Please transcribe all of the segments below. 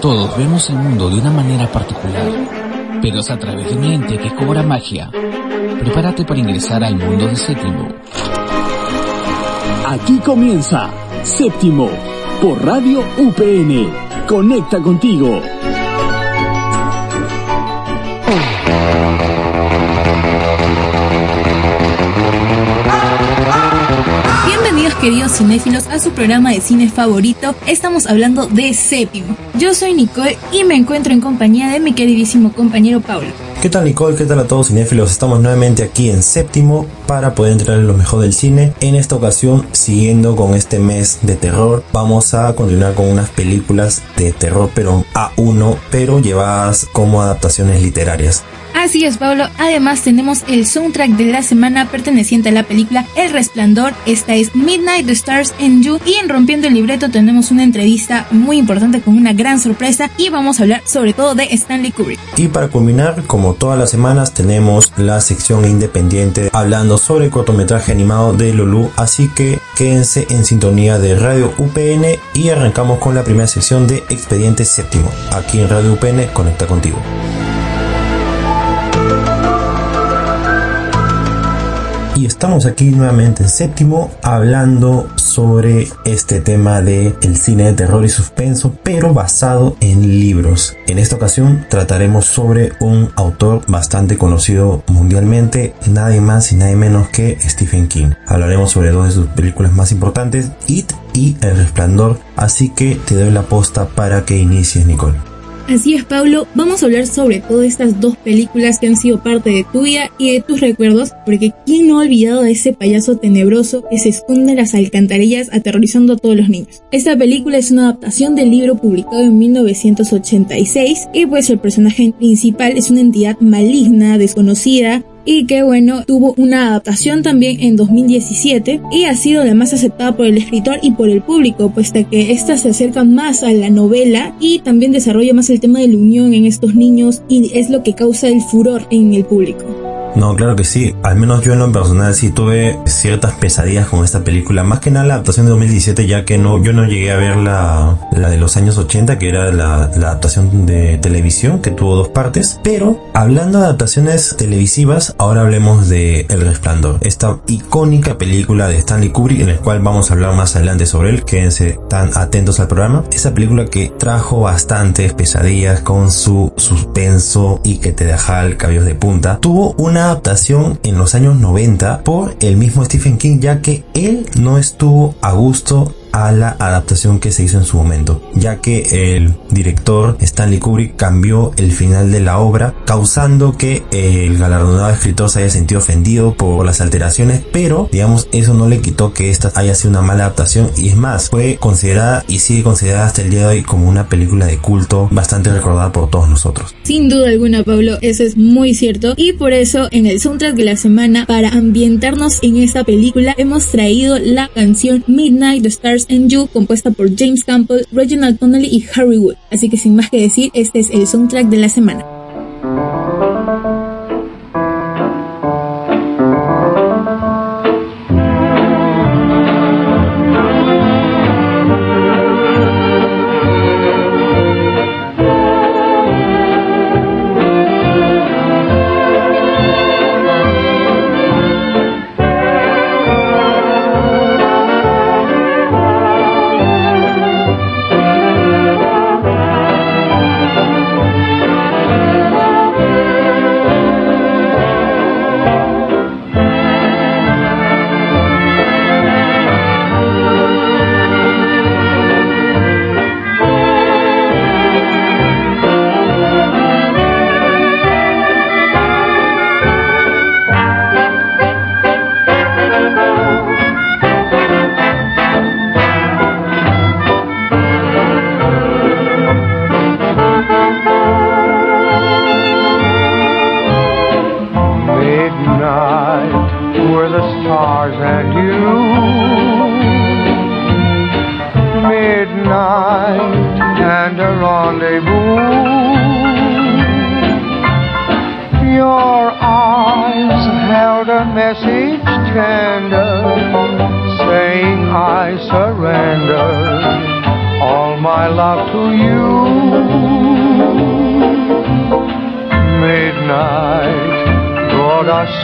Todos vemos el mundo de una manera particular, pero es a través de un ente que cobra magia. Prepárate para ingresar al mundo de séptimo. Aquí comienza Séptimo por Radio UPN. Conecta contigo. Bienvenidos queridos cinéfilos a su programa de cine favorito. Estamos hablando de Séptimo. Yo soy Nicole y me encuentro en compañía de mi queridísimo compañero Pablo. ¿Qué tal Nicole? ¿Qué tal a todos cinéfilos? Estamos nuevamente aquí en séptimo para poder entrar en lo mejor del cine. En esta ocasión, siguiendo con este mes de terror, vamos a continuar con unas películas de terror pero A1, pero llevadas como adaptaciones literarias. Así es, Pablo. Además, tenemos el soundtrack de la semana perteneciente a la película El Resplandor. Esta es Midnight the Stars and You. Y en Rompiendo el Libreto tenemos una entrevista muy importante con una gran sorpresa. Y vamos a hablar sobre todo de Stanley Kubrick. Y para culminar, como todas las semanas, tenemos la sección independiente hablando sobre el cortometraje animado de Lulu. Así que quédense en sintonía de Radio UPN y arrancamos con la primera sección de Expediente Séptimo. Aquí en Radio UPN, conecta contigo. Y estamos aquí nuevamente en séptimo hablando sobre este tema de el cine de terror y suspenso, pero basado en libros. En esta ocasión trataremos sobre un autor bastante conocido mundialmente, nadie más y nadie menos que Stephen King. Hablaremos sobre dos de sus películas más importantes, It y El Resplandor, así que te doy la posta para que inicies, Nicole. Así es, Pablo, vamos a hablar sobre todas estas dos películas que han sido parte de tu vida y de tus recuerdos, porque ¿quién no ha olvidado a ese payaso tenebroso que se esconde en las alcantarillas aterrorizando a todos los niños? Esta película es una adaptación del libro publicado en 1986 y pues el personaje principal es una entidad maligna, desconocida, y que bueno, tuvo una adaptación también en 2017 y ha sido la más aceptada por el escritor y por el público, puesto que esta se acerca más a la novela y también desarrolla más el tema de la unión en estos niños y es lo que causa el furor en el público. No, claro que sí. Al menos yo en lo personal sí tuve ciertas pesadillas con esta película. Más que nada la adaptación de 2017, ya que no, yo no llegué a ver la, la de los años 80, que era la, adaptación de televisión, que tuvo dos partes. Pero hablando de adaptaciones televisivas, ahora hablemos de El Resplandor. Esta icónica película de Stanley Kubrick, en la cual vamos a hablar más adelante sobre él. Quédense tan atentos al programa. Esa película que trajo bastantes pesadillas con su suspenso y que te deja el cabello de punta. Tuvo una adaptación en los años 90 por el mismo Stephen King, ya que él no estuvo a gusto a la adaptación que se hizo en su momento, ya que el director Stanley Kubrick cambió el final de la obra, causando que el galardonado escritor se haya sentido ofendido por las alteraciones, pero digamos eso no le quitó que esta haya sido una mala adaptación y es más, fue considerada y sigue considerada hasta el día de hoy como una película de culto bastante recordada por todos nosotros. Sin duda alguna, Pablo, eso es muy cierto y por eso en el soundtrack de la semana para ambientarnos en esta película hemos traído la canción Midnight the You, compuesta por James Campbell, Reginald Connelly y Harry Wood. Así que sin más que decir, este es el soundtrack de la semana.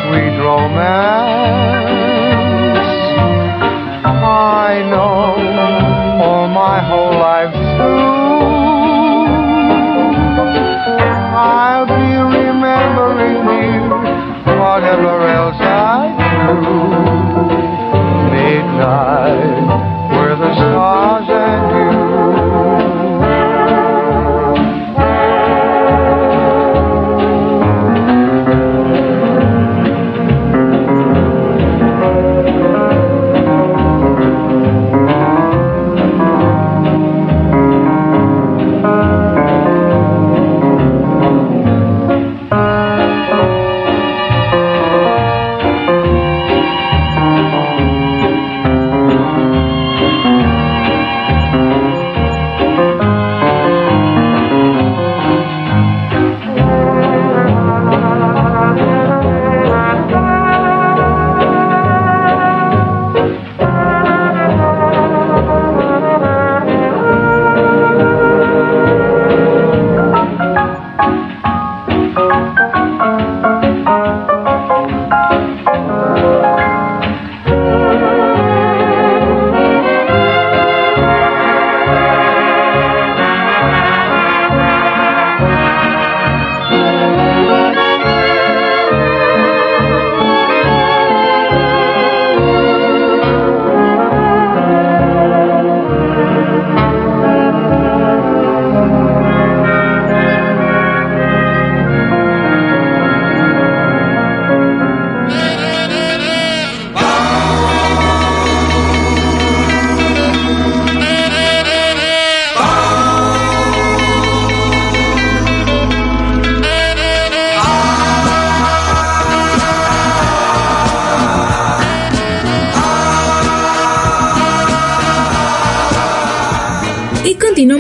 Sweet romance.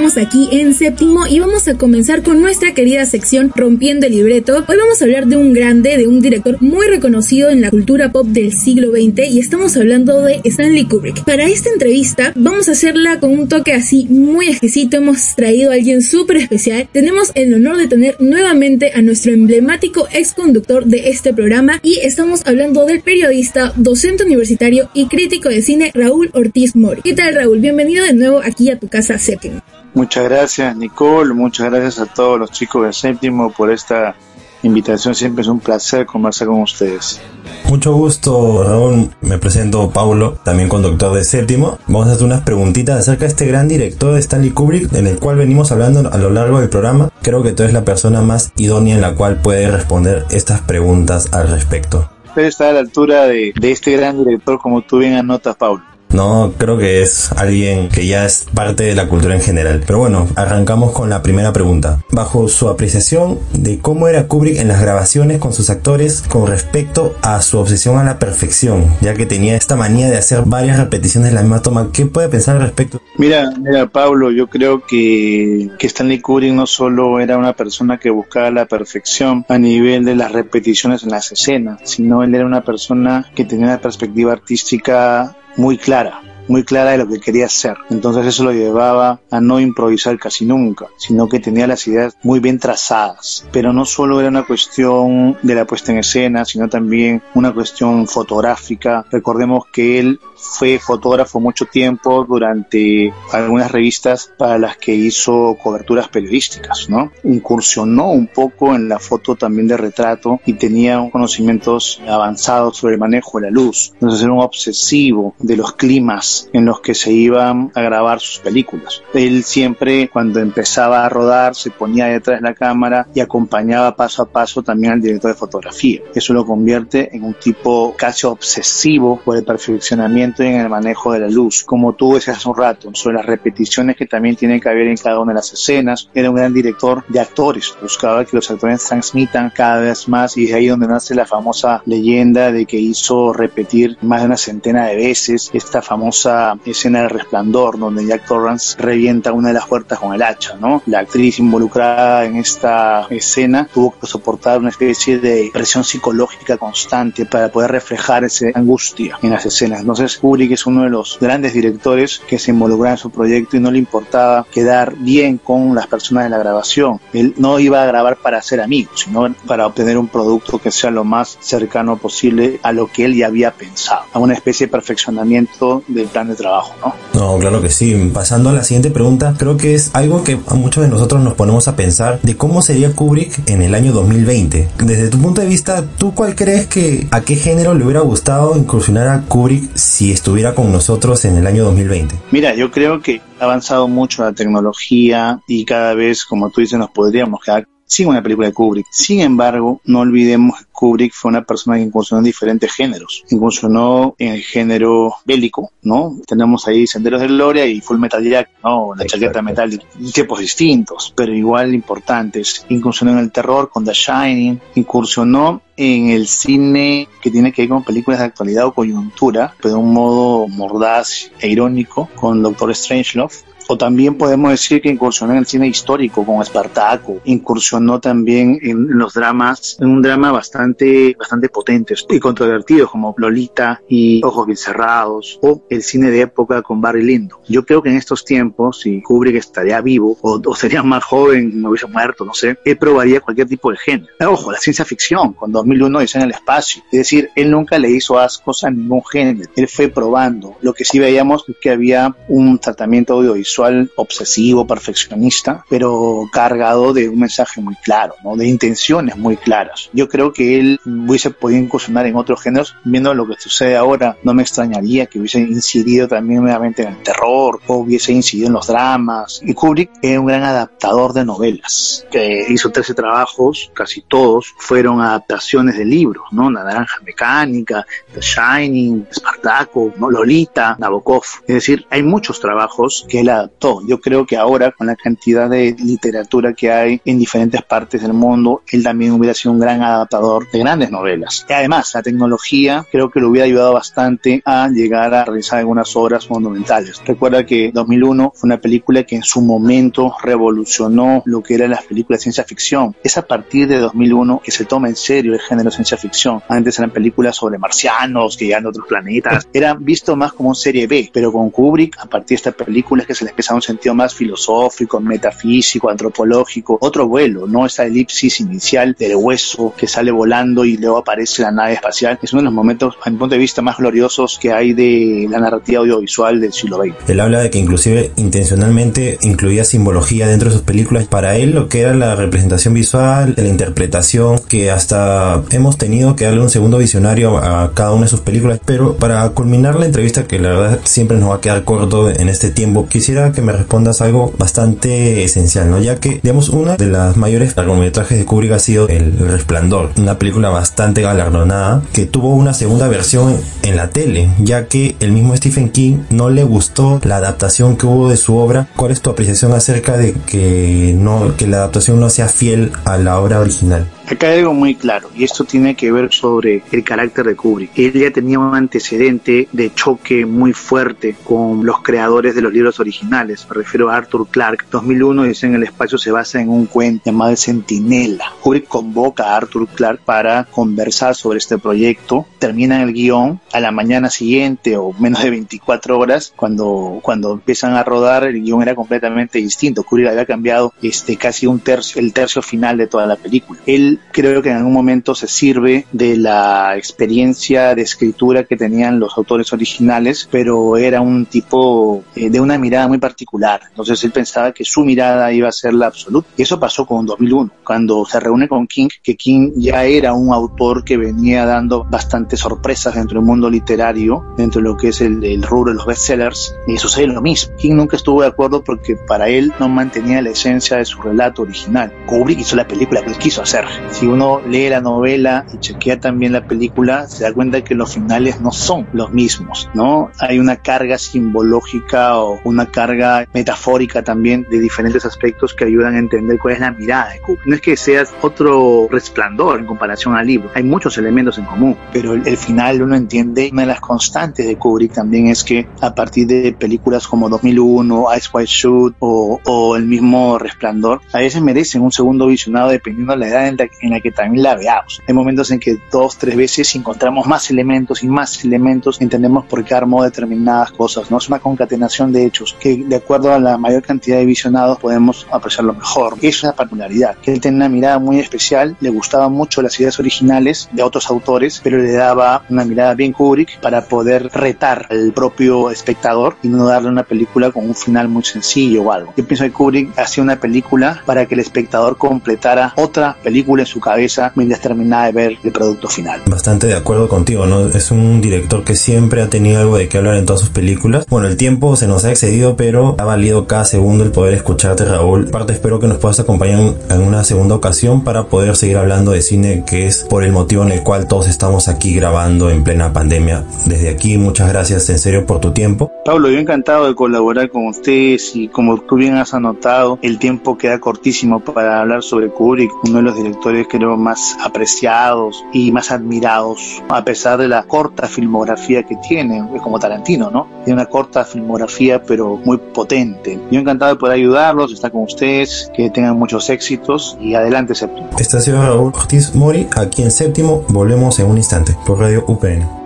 Continuamos aquí en séptimo y vamos a comenzar con nuestra querida sección Rompiendo el Libreto. Hoy vamos a hablar de un grande, de un director muy reconocido en la cultura pop del siglo XX y estamos hablando de Stanley Kubrick. Para esta entrevista vamos a hacerla con un toque así muy exquisito. Hemos traído a alguien súper especial. Tenemos el honor de tener nuevamente a nuestro emblemático ex conductor de este programa y estamos hablando del periodista, docente universitario y crítico de cine Raúl Ortiz Mori. ¿Qué tal Raúl? Bienvenido de nuevo aquí a tu casa séptimo. Muchas gracias Nicole, muchas gracias a todos los chicos de séptimo por esta invitación. Siempre es un placer conversar con ustedes. Mucho gusto, Raúl. Me presento Paulo, también conductor de séptimo. Vamos a hacer unas preguntitas acerca de este gran director de Stanley Kubrick, en el cual venimos hablando a lo largo del programa. Creo que tú eres la persona más idónea en la cual puede responder estas preguntas al respecto. Usted está a la altura de, de este gran director, como tú bien anotas, Paulo. No, creo que es alguien que ya es parte de la cultura en general. Pero bueno, arrancamos con la primera pregunta. Bajo su apreciación de cómo era Kubrick en las grabaciones con sus actores con respecto a su obsesión a la perfección, ya que tenía esta manía de hacer varias repeticiones de la misma toma, ¿qué puede pensar al respecto? Mira, mira, Pablo, yo creo que, que Stanley Kubrick no solo era una persona que buscaba la perfección a nivel de las repeticiones en las escenas, sino él era una persona que tenía una perspectiva artística muy clara, muy clara de lo que quería hacer. Entonces eso lo llevaba a no improvisar casi nunca, sino que tenía las ideas muy bien trazadas. Pero no solo era una cuestión de la puesta en escena, sino también una cuestión fotográfica. Recordemos que él fue fotógrafo mucho tiempo durante algunas revistas para las que hizo coberturas periodísticas. Incursionó un poco en la foto también de retrato y tenía conocimientos avanzados sobre el manejo de la luz. Entonces era un obsesivo de los climas en los que se iban a grabar sus películas. Él siempre cuando empezaba a rodar se ponía detrás de la cámara y acompañaba paso a paso también al director de fotografía. Eso lo convierte en un tipo casi obsesivo por el perfeccionamiento en el manejo de la luz. Como tú decías hace un rato, sobre las repeticiones que también tienen que haber en cada una de las escenas. Era un gran director de actores. Buscaba que los actores transmitan cada vez más y es ahí donde nace la famosa leyenda de que hizo repetir más de una centena de veces esta famosa famosa escena del resplandor, donde Jack Torrance revienta una de las puertas con el hacha, ¿no? La actriz involucrada en esta escena tuvo que soportar una especie de presión psicológica constante para poder reflejar esa angustia en las escenas. Entonces, Kubrick es uno de los grandes directores que se involucra en su proyecto y no le importaba quedar bien con las personas de la grabación. Él no iba a grabar para ser amigos, sino para obtener un producto que sea lo más cercano posible a lo que él ya había pensado, a una especie de perfeccionamiento del plan de trabajo, ¿no? No, claro que sí. Pasando a la siguiente pregunta, creo que es algo que a muchos de nosotros nos ponemos a pensar de cómo sería Kubrick en el año 2020. Desde tu punto de vista, ¿tú cuál crees que a qué género le hubiera gustado incursionar a Kubrick si estuviera con nosotros en el año 2020? Mira, yo creo que ha avanzado mucho la tecnología y cada vez, como tú dices, nos podríamos quedar sin una película de Kubrick. Sin embargo, no olvidemos que Kubrick fue una persona que incursionó en diferentes géneros. Incursionó en el género bélico, ¿no? Tenemos ahí Senderos de Gloria y Full Metal Jack, ¿no? La chaqueta metálica. Tiempos distintos, pero igual importantes. Incursionó en el terror con The Shining. Incursionó en el cine que tiene que ver con películas de actualidad o coyuntura, pero de un modo mordaz e irónico, con Doctor Strangelove o también podemos decir que incursionó en el cine histórico con Espartaco, incursionó también en los dramas, en un drama bastante, bastante potente y controvertido como Lolita y Ojos bien cerrados, o el cine de época con Barry Lindo. Yo creo que en estos tiempos, si Kubrick estaría vivo o, sería más joven, no hubiese muerto, no sé, él probaría cualquier tipo de género. Ojo, la ciencia ficción, con 2001 dice en el espacio. Es decir, él nunca le hizo ascos a ningún género. Él fue probando. Lo que sí veíamos es que había un tratamiento audiovisual obsesivo, perfeccionista, pero cargado de un mensaje muy claro, ¿no? de intenciones muy claras. Yo creo que él hubiese podido incursionar en otros géneros, viendo lo que sucede ahora, no me extrañaría que hubiese incidido también nuevamente en el terror o hubiese incidido en los dramas. Y Kubrick era un gran adaptador de novelas, que hizo 13 trabajos, casi todos fueron adaptaciones de libros, ¿no? La Naranja Mecánica, The Shining, Spartaco, ¿no? Lolita, Nabokov. Es decir, hay muchos trabajos que él adaptó. Yo creo que ahora, con la cantidad de literatura que hay en diferentes partes del mundo, él también hubiera sido un gran adaptador de grandes novelas. Y además, la tecnología creo que lo hubiera ayudado bastante a llegar a realizar algunas obras monumentales. Recuerda que 2001 fue una película que en su momento revolucionó lo que eran las películas de ciencia ficción. Es a partir de 2001 que se toma en serio el género ciencia ficción. Antes eran películas sobre marcianos que llegan a otros planetas. Era visto más como serie B, pero con Kubrick, a partir de esta película es que se le empieza a un sentido más filosófico, metafísico, antropológico, otro vuelo, no esa elipsis inicial del hueso que sale volando y luego aparece la nave espacial. Es uno de los momentos, a mi punto de vista, más gloriosos que hay de la narrativa audiovisual del siglo XX. Él habla de que inclusive intencionalmente incluía simbología dentro de sus películas. Para él lo que era la representación visual, la interpretación, que hasta hemos tenido que darle un segundo visionario a cada una de sus películas. Pero para culminar la entrevista, que la verdad siempre nos va a quedar corto en este tiempo, quisiera que me respondas algo bastante esencial, ¿no? Ya que, digamos, una de las mayores largometrajes de Kubrick ha sido El Resplandor, una película bastante galardonada que tuvo una segunda versión en la tele, ya que el mismo Stephen King no le gustó la adaptación que hubo de su obra. ¿Cuál es tu apreciación acerca de que no que la adaptación no sea fiel a la obra original? Acá hay algo muy claro, y esto tiene que ver sobre el carácter de Kubrick. Él ya tenía un antecedente de choque muy fuerte con los creadores de los libros originales. Me refiero a Arthur Clarke. 2001 dice en el espacio se basa en un cuento llamado El Centinela. Kubrick convoca a Arthur Clarke para conversar sobre este proyecto. Terminan el guion a la mañana siguiente o menos de 24 horas. Cuando, cuando empiezan a rodar, el guion era completamente distinto. Kubrick había cambiado este, casi un tercio, el tercio final de toda la película. Él creo que en algún momento se sirve de la experiencia de escritura que tenían los autores originales, pero era un tipo eh, de una mirada muy particular. Entonces él pensaba que su mirada iba a ser la absoluta. Y eso pasó con 2001, cuando se reúne con King, que King ya era un autor que venía dando bastantes sorpresas dentro del mundo literario, dentro de lo que es el, el rubro de los bestsellers, y sucede lo mismo. King nunca estuvo de acuerdo porque para él no mantenía la esencia de su relato original. Kubrick hizo la película que él quiso hacer Si uno lee la novela y chequea también la película, se da cuenta que los finales no son los mismos, ¿no? Hay una carga simbológica o una carga metafórica también de diferentes aspectos que ayudan a entender cuál es la mirada de Kubrick. No es que sea otro resplandor en comparación al libro, hay muchos elementos en común, pero el, el final uno entiende, una de las constantes de Kubrick también es que a partir de películas como 2001, Ice White Shoot o, o el mismo Resplandor, a veces merecen un segundo visionado dependiendo de la edad en la, en la que también la veamos. Hay momentos en que dos, tres veces encontramos más elementos y más elementos, entendemos por qué armó determinadas cosas, ¿no? Es una concatenación de hechos que de acuerdo a la mayor cantidad de visionados podemos apreciarlo mejor. Es una particularidad, que él tiene una mirada muy especial, le gustaban mucho las ideas originales de otros autores, pero le daba una mirada bien Kubrick para poder retar al propio espectador y no darle una película con un final muy sencillo o algo. Yo pienso que Kubrick hacía una película para que el espectador completara otra película en su cabeza mientras terminaba de ver el producto final. Bastante de acuerdo contigo, ¿no? Es un director que siempre ha tenido algo de qué hablar en todas sus películas. Bueno, el tiempo se nos ha excedido, pero ha valido cada segundo el poder escucharte, Raúl. Aparte, espero que nos puedas acompañar en una segunda ocasión para poder seguir hablando de cine, que es por el motivo en el cual todos estamos aquí grabando en plena pandemia. Desde aquí, muchas gracias en serio por tu tiempo. Pablo, yo encantado de colaborar con ustedes y como tú bien has anotado, el tiempo queda cortísimo para hablar sobre Kubrick, uno de los directores creo más apreciados y más admirados, a pesar de la corta filmografía que tiene, es como Tarantino, ¿no? Tiene una corta filmografía pero muy potente. Yo encantado de poder ayudarlos, estar con ustedes, que tengan muchos éxitos y adelante séptimo. Ha sido Raúl Ortiz Mori, aquí en séptimo, volvemos en un instante por Radio UPN.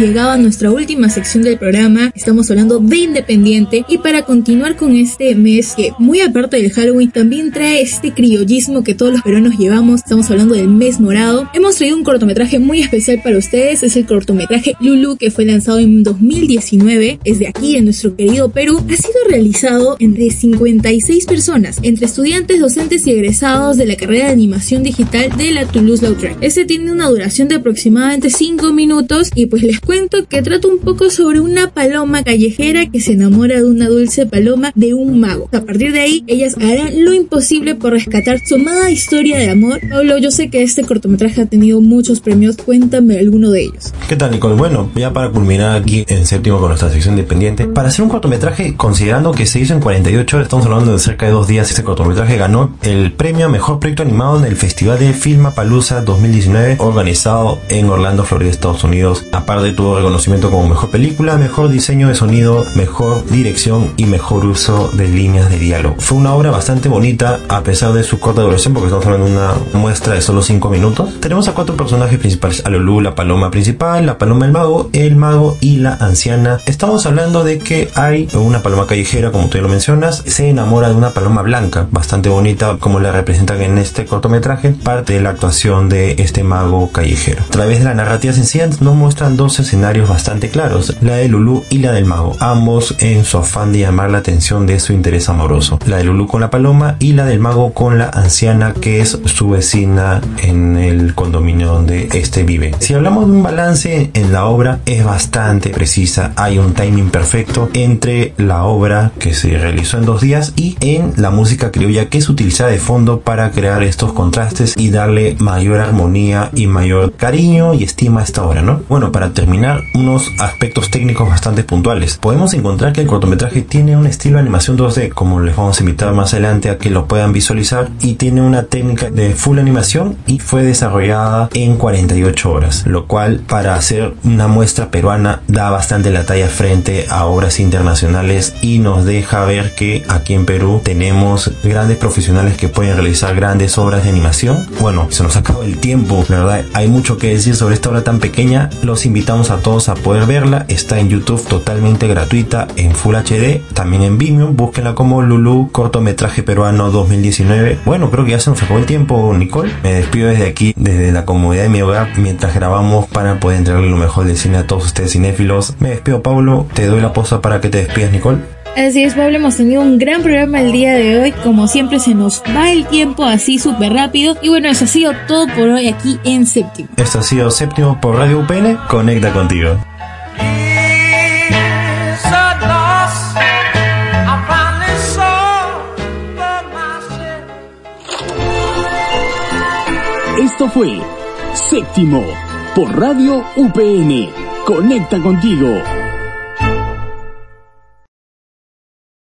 Llegado a nuestra última sección del programa. Estamos hablando de Independiente y para continuar con este mes que muy aparte del Halloween también trae este criollismo que todos los peruanos llevamos. Estamos hablando del mes morado. Hemos traído un cortometraje muy especial para ustedes. Es el cortometraje Lulu que fue lanzado en 2019. Es de aquí, en nuestro querido Perú. Ha sido realizado entre 56 personas, entre estudiantes, docentes y egresados de la carrera de animación digital de la Toulouse-Lautrec. Este tiene una duración de aproximadamente 5 minutos y pues les cuento que trata un poco sobre una paloma callejera que se enamora de una dulce paloma de un mago. A partir de ahí, ellas harán lo imposible por rescatar su amada historia de amor. Pablo, yo sé que este cortometraje ha tenido muchos premios, cuéntame alguno de ellos. ¿Qué tal, Nicole? Bueno, ya para culminar aquí en séptimo con nuestra sección independiente, para hacer un cortometraje, considerando que se hizo en 48 horas, estamos hablando de cerca de dos días, este cortometraje ganó el premio a Mejor Proyecto Animado en el Festival de Filmapalooza 2019, organizado en Orlando, Florida, Estados Unidos. Aparte reconocimiento como Mejor Película, Mejor Diseño de Sonido, Mejor Dirección y Mejor Uso de Líneas de Diálogo. Fue una obra bastante bonita, a pesar de su corta duración, porque estamos hablando de una muestra de solo 5 minutos. Tenemos a cuatro personajes principales, a Lulu, la paloma principal, la paloma del mago, el mago y la anciana. Estamos hablando de que hay una paloma callejera, como tú ya lo mencionas, se enamora de una paloma blanca, bastante bonita, como la representan en este cortometraje, parte de la actuación de este mago callejero. A través de la narrativa sencilla nos muestran dos escenarios bastante claros, la de Lulu y la del mago, ambos en su afán de llamar la atención de su interés amoroso. La de Lulu con la paloma y la del mago con la anciana que es su vecina en el condominio donde este vive. Si hablamos de un balance en la obra es bastante precisa, hay un timing perfecto entre la obra que se realizó en dos días y en la música criolla que es utilizada de fondo para crear estos contrastes y darle mayor armonía y mayor cariño y estima a esta obra, ¿no? Bueno, para terminar, unos aspectos técnicos bastante puntuales. Podemos encontrar que el cortometraje tiene un estilo de animación 2D, como les vamos a invitar más adelante a que lo puedan visualizar, y tiene una técnica de full animación y fue desarrollada en 48 horas, lo cual para hacer una muestra peruana da bastante la talla frente a obras internacionales y nos deja ver que aquí en Perú tenemos grandes profesionales que pueden realizar grandes obras de animación. Bueno, se nos acaba el tiempo, la verdad, hay mucho que decir sobre esta obra tan pequeña, los invitamos a todos a poder verla. Está en YouTube totalmente gratuita en Full HD, también en Vimeo. Búsquenla como Lulu cortometraje peruano 2019. Bueno, creo que ya se nos acabó el tiempo, Nicole. Me despido desde aquí, desde la comodidad de mi hogar, mientras grabamos para poder entregarle lo mejor del cine a todos ustedes cinéfilos. Me despido, Pablo. Te doy la posta para que te despidas, Nicole. Así es, Pablo, hemos tenido un gran programa el día de hoy. Como siempre, se nos va el tiempo así súper rápido. Y bueno, eso ha sido todo por hoy aquí en Séptimo. Esto ha sido Séptimo por Radio UPN. Conecta contigo. Esto fue Séptimo por Radio UPN. Conecta contigo.